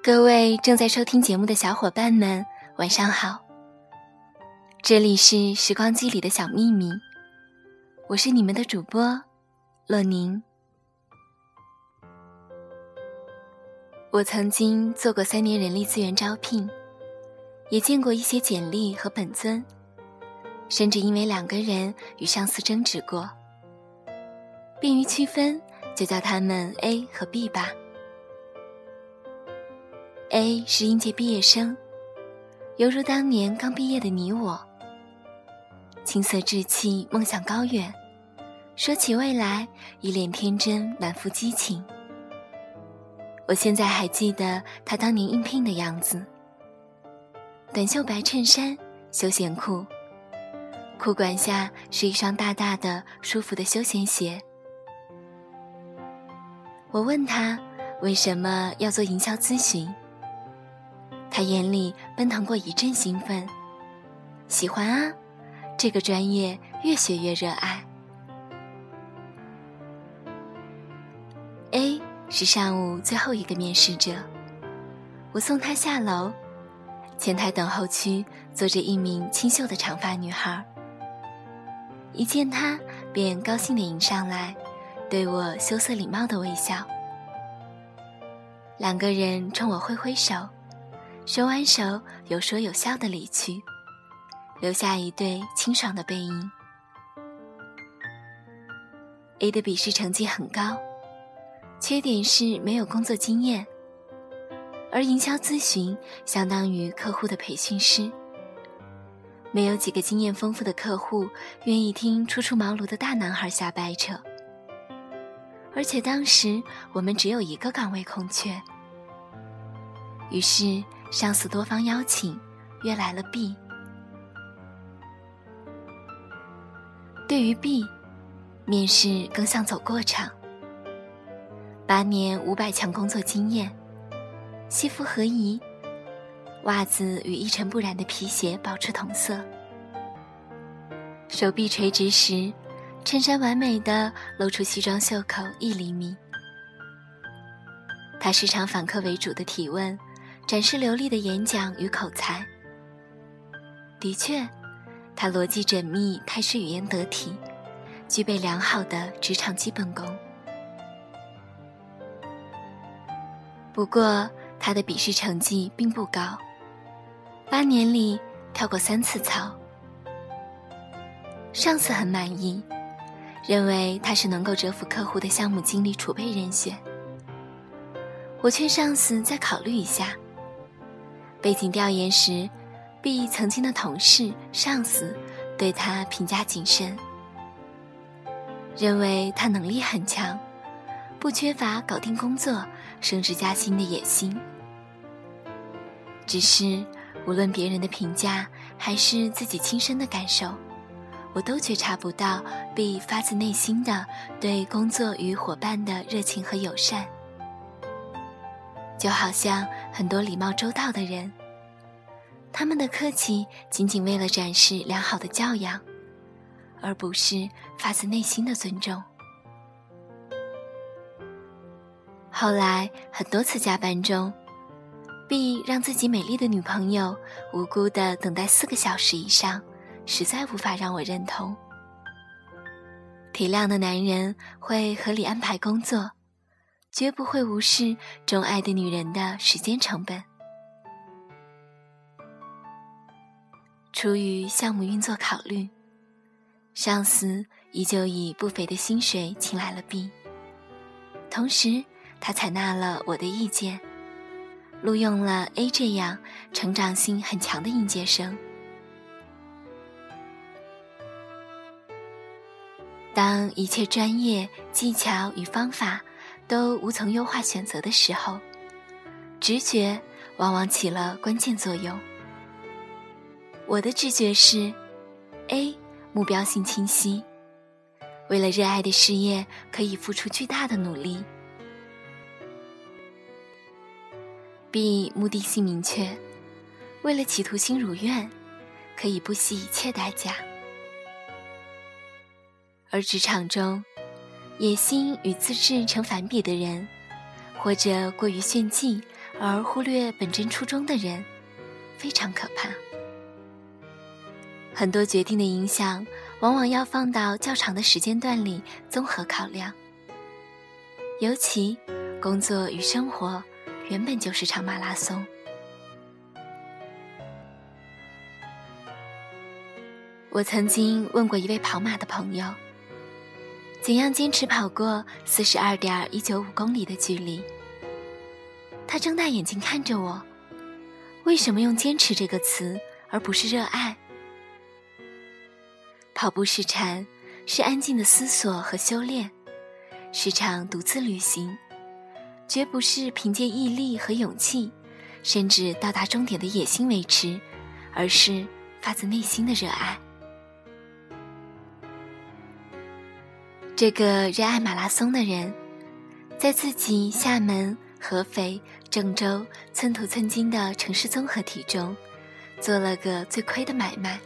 各位正在收听节目的小伙伴们，晚上好！这里是时光机里的小秘密，我是你们的主播洛宁。我曾经做过三年人力资源招聘，也见过一些简历和本尊，甚至因为两个人与上司争执过。便于区分，就叫他们 A 和 B 吧。A 是应届毕业生，犹如当年刚毕业的你我，青涩稚气，梦想高远，说起未来，一脸天真，满腹激情。我现在还记得他当年应聘的样子：短袖白衬衫、休闲裤，裤管下是一双大大的、舒服的休闲鞋。我问他为什么要做营销咨询，他眼里奔腾过一阵兴奋，喜欢啊，这个专业越学越热爱。A。是上午最后一个面试者，我送他下楼，前台等候区坐着一名清秀的长发女孩。一见他，便高兴地迎上来，对我羞涩礼貌的微笑。两个人冲我挥挥手，手挽手有说有笑的离去，留下一对清爽的背影。A 的笔试成绩很高。缺点是没有工作经验，而营销咨询相当于客户的培训师，没有几个经验丰富的客户愿意听初出茅庐的大男孩瞎掰扯。而且当时我们只有一个岗位空缺，于是上司多方邀请，约来了 B。对于 B，面试更像走过场。八年五百强工作经验，西服合宜，袜子与一尘不染的皮鞋保持同色。手臂垂直时，衬衫完美的露出西装袖口一厘米。他时常反客为主的提问，展示流利的演讲与口才。的确，他逻辑缜密，态势语言得体，具备良好的职场基本功。不过，他的笔试成绩并不高，八年里跳过三次槽。上司很满意，认为他是能够折服客户的项目经理储备人选。我劝上司再考虑一下。背景调研时，B 曾经的同事、上司对他评价谨慎，认为他能力很强。不缺乏搞定工作、升职加薪的野心，只是无论别人的评价还是自己亲身的感受，我都觉察不到 B 发自内心的对工作与伙伴的热情和友善。就好像很多礼貌周到的人，他们的客气仅仅为了展示良好的教养，而不是发自内心的尊重。后来很多次加班中，B 让自己美丽的女朋友无辜的等待四个小时以上，实在无法让我认同。体谅的男人会合理安排工作，绝不会无视钟爱的女人的时间成本。出于项目运作考虑，上司依旧以不菲的薪水请来了 B，同时。他采纳了我的意见，录用了 A 这样成长性很强的应届生。当一切专业技巧与方法都无从优化选择的时候，直觉往往起了关键作用。我的直觉是：A 目标性清晰，为了热爱的事业可以付出巨大的努力。B 目的性明确，为了企图心如愿，可以不惜一切代价；而职场中，野心与自制成反比的人，或者过于炫技而忽略本真初衷的人，非常可怕。很多决定的影响，往往要放到较长的时间段里综合考量。尤其，工作与生活原本就是场马拉松。我曾经问过一位跑马的朋友，怎样坚持跑过四十二点一九五公里的距离？他睁大眼睛看着我，为什么用“坚持”这个词而不是热爱？跑步是禅，是安静的思索和修炼，是场独自旅行，绝不是凭借毅力和勇气，甚至到达终点的野心维持，而是发自内心的热爱。这个热爱马拉松的人，在自己厦门、合肥、郑州寸土寸金的城市综合体中，做了个最亏的买卖。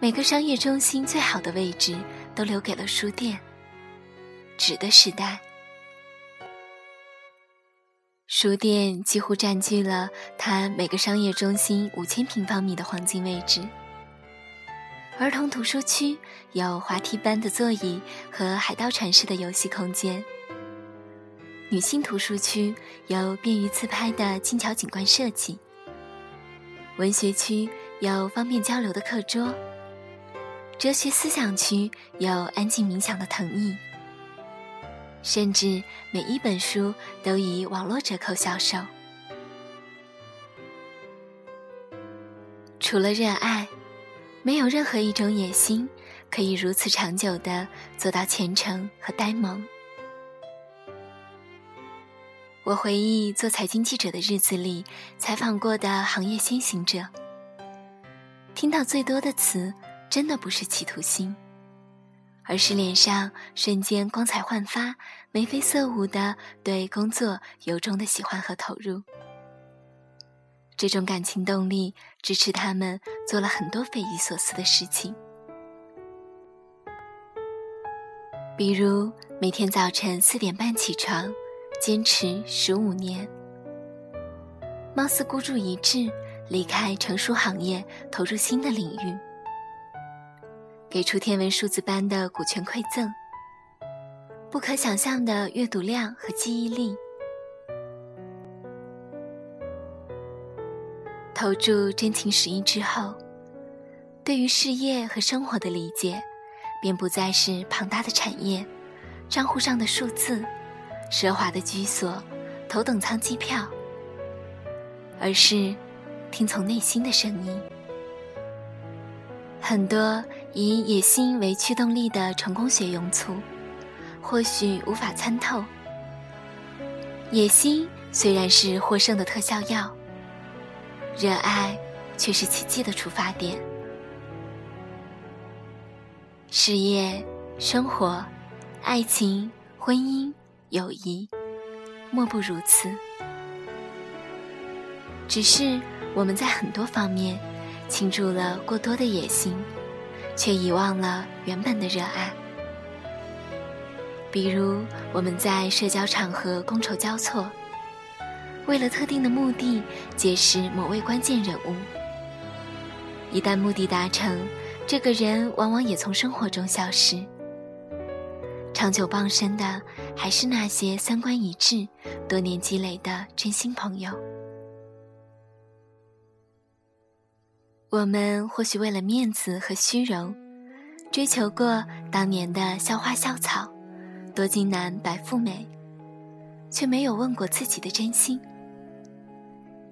每个商业中心最好的位置都留给了书店。纸的时代，书店几乎占据了它每个商业中心五千平方米的黄金位置。儿童图书区有滑梯般的座椅和海盗船式的游戏空间。女性图书区有便于自拍的精巧景观设计。文学区有方便交流的课桌。哲学思想区有安静冥想的藤椅。甚至每一本书都以网络折扣销售。除了热爱。没有任何一种野心可以如此长久的做到虔诚和呆萌。我回忆做财经记者的日子里采访过的行业先行者，听到最多的词，真的不是企图心，而是脸上瞬间光彩焕发、眉飞色舞的对工作由衷的喜欢和投入。这种感情动力支持他们做了很多匪夷所思的事情，比如每天早晨四点半起床，坚持十五年；貌似孤注一掷，离开成熟行业，投入新的领域；给出天文数字般的股权馈赠；不可想象的阅读量和记忆力。投注真情实意之后，对于事业和生活的理解，便不再是庞大的产业、账户上的数字、奢华的居所、头等舱机票，而是听从内心的声音。很多以野心为驱动力的成功学庸俗，或许无法参透。野心虽然是获胜的特效药。热爱，却是奇迹的出发点。事业、生活、爱情、婚姻、友谊，莫不如此。只是我们在很多方面倾注了过多的野心，却遗忘了原本的热爱。比如，我们在社交场合觥筹交错。为了特定的目的，结识某位关键人物。一旦目的达成，这个人往往也从生活中消失。长久傍身的，还是那些三观一致、多年积累的真心朋友。我们或许为了面子和虚荣，追求过当年的校花校草、多金男白富美，却没有问过自己的真心。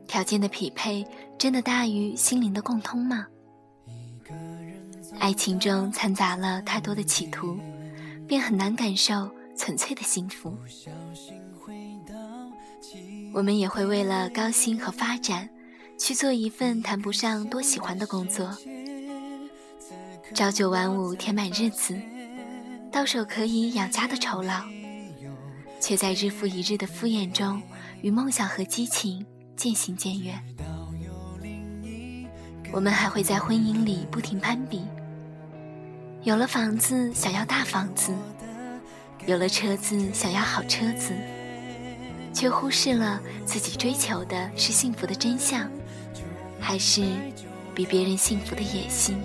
条件的匹配真的大于心灵的共通吗？爱情中掺杂了太多的企图，便很难感受纯粹的幸福。我们也会为了高薪和发展，去做一份谈不上多喜欢的工作，朝九晚五填满日子，到手可以养家的酬劳，却在日复一日的敷衍中，与梦想和激情。渐行渐远，我们还会在婚姻里不停攀比，有了房子想要大房子，有了车子想要好车子，却忽视了自己追求的是幸福的真相，还是比别人幸福的野心。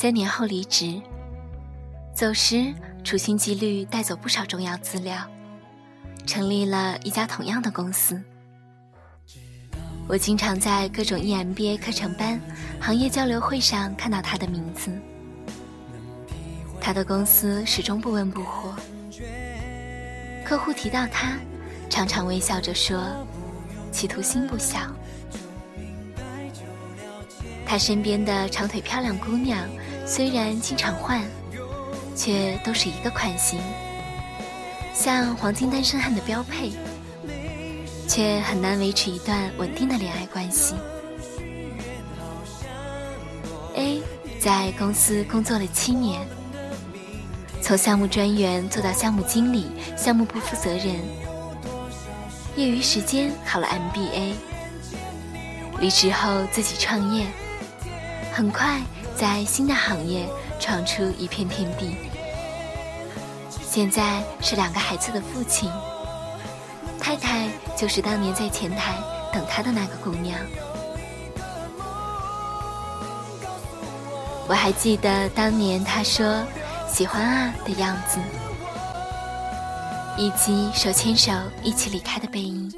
三年后离职，走时处心积虑带走不少重要资料，成立了一家同样的公司。我经常在各种 EMBA 课程班、行业交流会上看到他的名字。他的公司始终不温不火，客户提到他，常常微笑着说：“企图心不小。”他身边的长腿漂亮姑娘。虽然经常换，却都是一个款型，像黄金单身汉的标配，却很难维持一段稳定的恋爱关系。A 在公司工作了七年，从项目专员做到项目经理、项目部负责人，业余时间考了 MBA，离职后自己创业，很快。在新的行业闯出一片天地，现在是两个孩子的父亲，太太就是当年在前台等他的那个姑娘。我还记得当年他说喜欢啊的样子，以及手牵手一起离开的背影。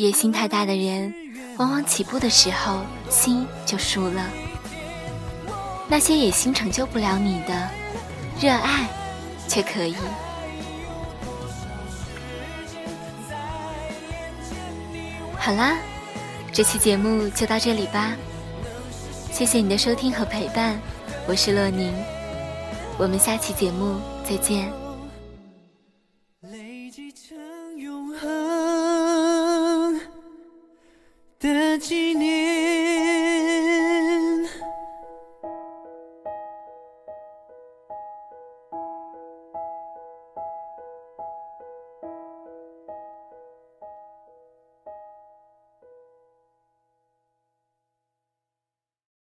野心太大的人。往往起步的时候，心就输了。那些野心成就不了你的，热爱却可以。好啦，这期节目就到这里吧。谢谢你的收听和陪伴，我是洛宁，我们下期节目再见。